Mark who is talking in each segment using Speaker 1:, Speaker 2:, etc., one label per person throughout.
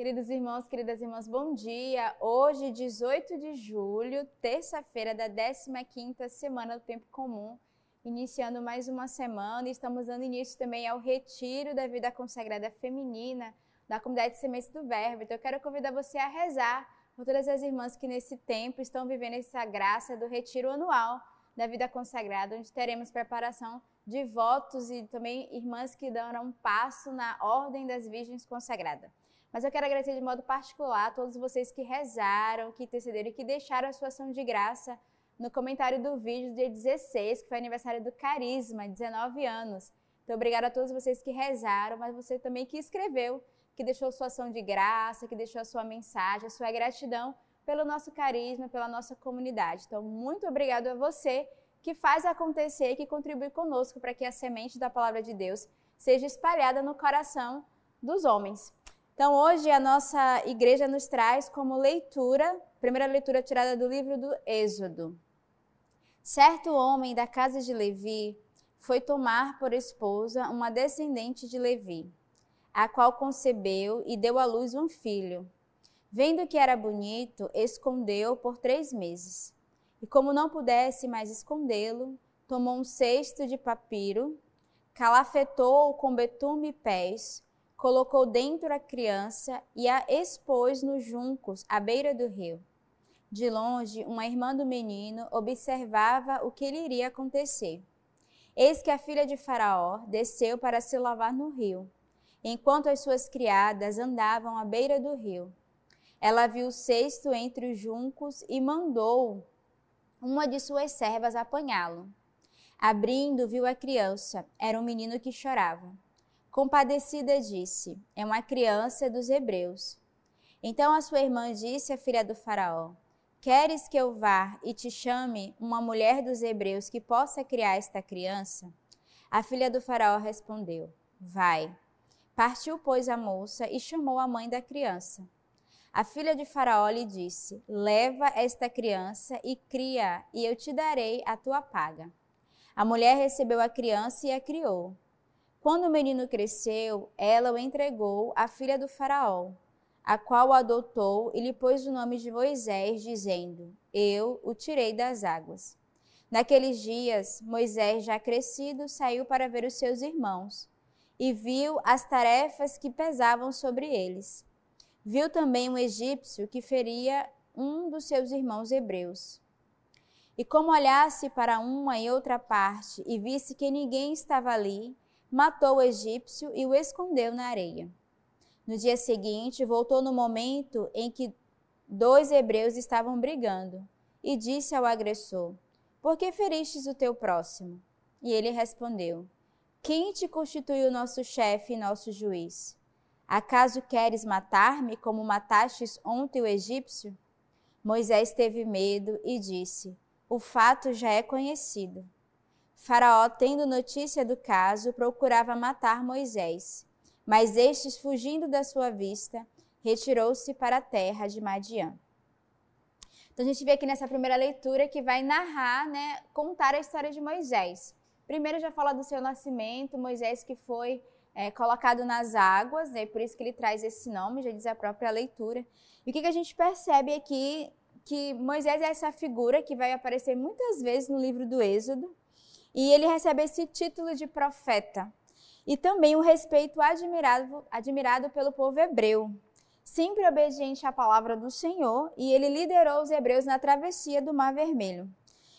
Speaker 1: Queridos irmãos, queridas irmãs, bom dia. Hoje, 18 de julho, terça-feira da 15ª semana do tempo comum, iniciando mais uma semana e estamos dando início também ao retiro da vida consagrada feminina da comunidade Sementes do Verbo. Então eu quero convidar você a rezar por todas as irmãs que nesse tempo estão vivendo essa graça do retiro anual da vida consagrada, onde teremos preparação de votos e também irmãs que darão um passo na ordem das virgens consagradas. Mas eu quero agradecer de modo particular a todos vocês que rezaram, que intercederam e que deixaram a sua ação de graça no comentário do vídeo dia 16, que foi aniversário do Carisma, 19 anos. Então, obrigada a todos vocês que rezaram, mas você também que escreveu, que deixou sua ação de graça, que deixou a sua mensagem, a sua gratidão pelo nosso carisma, pela nossa comunidade. Então, muito obrigado a você que faz acontecer que contribui conosco para que a semente da palavra de Deus seja espalhada no coração dos homens. Então, hoje a nossa igreja nos traz como leitura, primeira leitura tirada do livro do Êxodo. Certo homem da casa de Levi foi tomar por esposa uma descendente de Levi, a qual concebeu e deu à luz um filho. Vendo que era bonito, escondeu por três meses. E como não pudesse mais escondê-lo, tomou um cesto de papiro, calafetou-o com betume e pés, colocou dentro a criança e a expôs nos juncos à beira do rio. De longe, uma irmã do menino observava o que lhe iria acontecer. Eis que a filha de Faraó desceu para se lavar no rio, enquanto as suas criadas andavam à beira do rio. Ela viu o cesto entre os juncos e mandou uma de suas servas apanhá-lo. Abrindo, viu a criança. Era um menino que chorava. Compadecida disse: É uma criança dos hebreus. Então a sua irmã disse à filha do Faraó: Queres que eu vá e te chame uma mulher dos hebreus que possa criar esta criança? A filha do Faraó respondeu: Vai. Partiu, pois, a moça e chamou a mãe da criança. A filha de Faraó lhe disse: Leva esta criança e cria, e eu te darei a tua paga. A mulher recebeu a criança e a criou. Quando o menino cresceu, ela o entregou à filha do Faraó, a qual o adotou e lhe pôs o nome de Moisés, dizendo: Eu o tirei das águas. Naqueles dias, Moisés, já crescido, saiu para ver os seus irmãos e viu as tarefas que pesavam sobre eles. Viu também um egípcio que feria um dos seus irmãos hebreus. E como olhasse para uma e outra parte e visse que ninguém estava ali, matou o egípcio e o escondeu na areia. No dia seguinte, voltou no momento em que dois hebreus estavam brigando e disse ao agressor: Por que feristes o teu próximo? E ele respondeu: Quem te constituiu nosso chefe e nosso juiz? Acaso queres matar-me como matastes ontem o egípcio? Moisés teve medo e disse: O fato já é conhecido. Faraó, tendo notícia do caso, procurava matar Moisés, mas estes, fugindo da sua vista, retirou-se para a terra de Madiã. Então a gente vê aqui nessa primeira leitura que vai narrar, né, contar a história de Moisés. Primeiro já fala do seu nascimento, Moisés que foi é, colocado nas águas, né, por isso que ele traz esse nome, já diz a própria leitura. E o que, que a gente percebe aqui? Que Moisés é essa figura que vai aparecer muitas vezes no livro do Êxodo, e ele recebe esse título de profeta. E também o respeito admirado, admirado pelo povo hebreu, sempre obediente à palavra do Senhor, e ele liderou os hebreus na travessia do Mar Vermelho.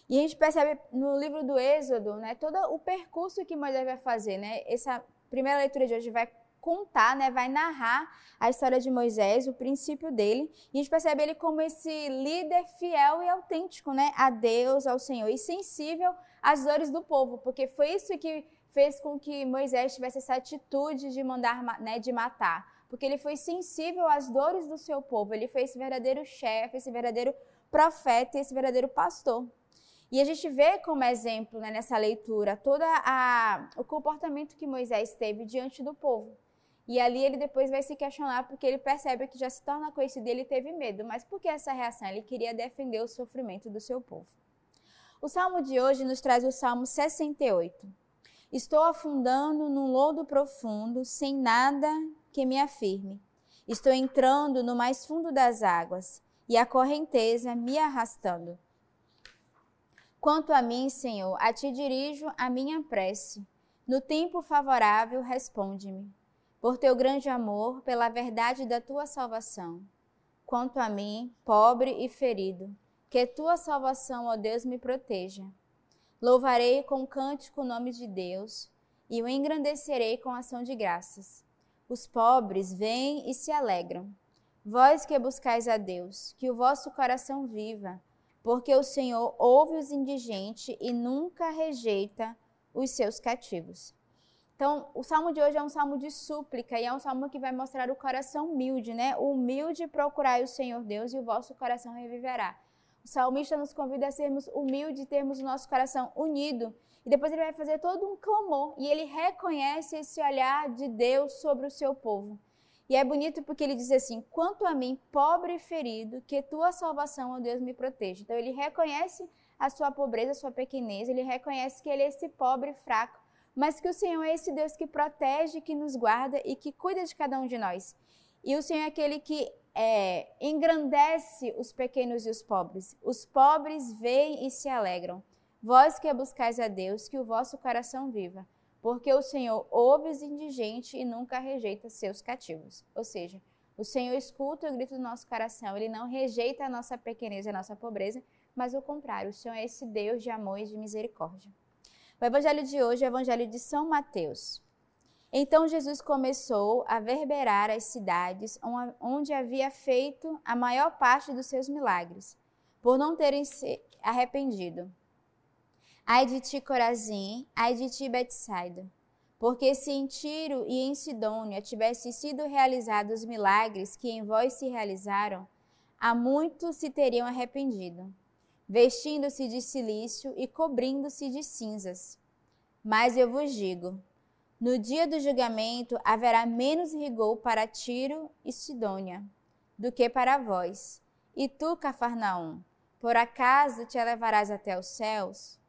Speaker 1: E a gente percebe no livro do Êxodo, né, todo o percurso que Moisés vai fazer, né? Essa primeira leitura de hoje vai contar, né, vai narrar a história de Moisés, o princípio dele, e a gente percebe ele como esse líder fiel e autêntico, né, a Deus, ao Senhor, e sensível às dores do povo, porque foi isso que fez com que Moisés tivesse essa atitude de mandar, né, de matar, porque ele foi sensível às dores do seu povo, ele foi esse verdadeiro chefe, esse verdadeiro profeta esse verdadeiro pastor. E a gente vê como exemplo né, nessa leitura todo o comportamento que Moisés teve diante do povo. E ali ele depois vai se questionar porque ele percebe que já se torna conhecido e ele teve medo. Mas por que essa reação? Ele queria defender o sofrimento do seu povo. O salmo de hoje nos traz o salmo 68. Estou afundando num lodo profundo, sem nada que me afirme. Estou entrando no mais fundo das águas e a correnteza me arrastando. Quanto a mim, Senhor, a ti dirijo a minha prece. No tempo favorável, responde-me. Por teu grande amor, pela verdade da tua salvação. Quanto a mim, pobre e ferido, que tua salvação, ó Deus, me proteja. Louvarei com cântico o nome de Deus e o engrandecerei com ação de graças. Os pobres vêm e se alegram. Vós que buscais a Deus, que o vosso coração viva, porque o Senhor ouve os indigentes e nunca rejeita os seus cativos. Então, o salmo de hoje é um salmo de súplica e é um salmo que vai mostrar o coração humilde, né? Humilde procurai o Senhor Deus e o vosso coração reviverá. O salmista nos convida a sermos humildes, termos o nosso coração unido e depois ele vai fazer todo um clamor e ele reconhece esse olhar de Deus sobre o seu povo. E é bonito porque ele diz assim: Quanto a mim, pobre e ferido, que tua salvação, ó Deus, me proteja. Então ele reconhece a sua pobreza, a sua pequenez, ele reconhece que ele é esse pobre e fraco, mas que o Senhor é esse Deus que protege, que nos guarda e que cuida de cada um de nós. E o Senhor é aquele que é, engrandece os pequenos e os pobres. Os pobres veem e se alegram. Vós que buscais a Deus, que o vosso coração viva, porque o Senhor ouve os indigentes e nunca rejeita seus cativos. Ou seja, o Senhor escuta o grito do nosso coração, ele não rejeita a nossa pequenez e a nossa pobreza, mas o contrário, o Senhor é esse Deus de amor e de misericórdia. O evangelho de hoje é o evangelho de São Mateus. Então Jesus começou a verberar as cidades onde havia feito a maior parte dos seus milagres, por não terem se arrependido. Ai de ti, Corazim, ai de ti, Betsaida. Porque se em Tiro e em Sidônia tivessem sido realizados os milagres que em vós se realizaram, há muito se teriam arrependido, vestindo-se de silício e cobrindo-se de cinzas. Mas eu vos digo, no dia do julgamento haverá menos rigor para Tiro e Sidônia do que para vós. E tu, Cafarnaum, por acaso te elevarás até os céus?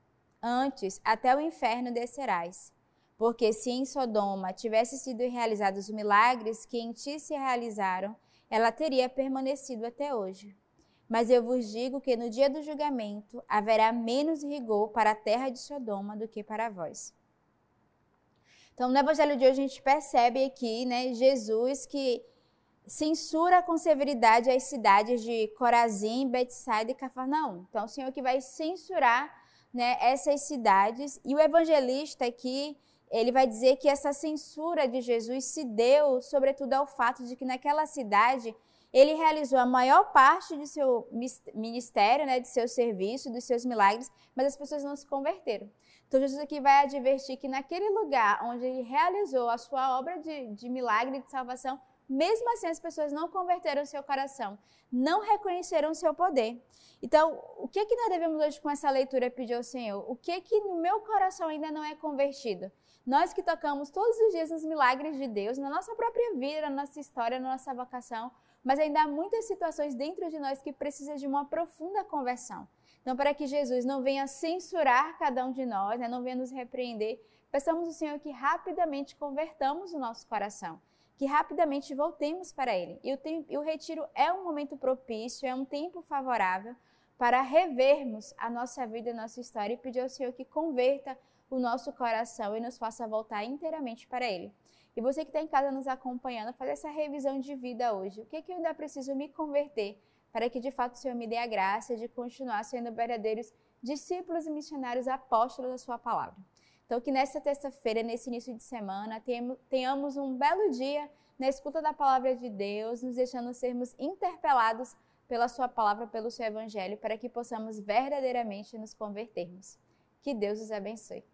Speaker 1: Antes, até o inferno descerás. Porque se em Sodoma tivessem sido realizados os milagres que em ti se realizaram, ela teria permanecido até hoje. Mas eu vos digo que no dia do julgamento haverá menos rigor para a terra de Sodoma do que para vós. Então, no evangelho de hoje, a gente percebe aqui, né, Jesus que censura com severidade as cidades de Corazim, Betsaida e Cafarnaum. Então, o Senhor que vai censurar né, essas cidades. E o evangelista aqui, ele vai dizer que essa censura de Jesus se deu, sobretudo, ao fato de que naquela cidade ele realizou a maior parte de seu ministério, né, de seu serviço, dos seus milagres, mas as pessoas não se converteram. Então, Jesus aqui vai advertir que naquele lugar onde ele realizou a sua obra de, de milagre de salvação, mesmo assim as pessoas não converteram seu coração, não reconheceram seu poder. Então, o que que nós devemos hoje com essa leitura pedir ao Senhor? O que que no meu coração ainda não é convertido? Nós que tocamos todos os dias nos milagres de Deus, na nossa própria vida, na nossa história, na nossa vocação, mas ainda há muitas situações dentro de nós que precisam de uma profunda conversão. Então, para que Jesus não venha censurar cada um de nós, né, não venha nos repreender, peçamos ao Senhor que rapidamente convertamos o nosso coração que rapidamente voltemos para Ele. E o, tempo, e o retiro é um momento propício, é um tempo favorável para revermos a nossa vida, a nossa história e pedir ao Senhor que converta o nosso coração e nos faça voltar inteiramente para Ele. E você que está em casa nos acompanhando, fazer essa revisão de vida hoje. O que, é que eu ainda preciso me converter para que de fato o Senhor me dê a graça de continuar sendo verdadeiros discípulos e missionários apóstolos da Sua palavra. Então, que nesta terça-feira, nesse início de semana, tenhamos um belo dia na escuta da palavra de Deus, nos deixando sermos interpelados pela Sua palavra, pelo Seu Evangelho, para que possamos verdadeiramente nos convertermos. Que Deus os abençoe.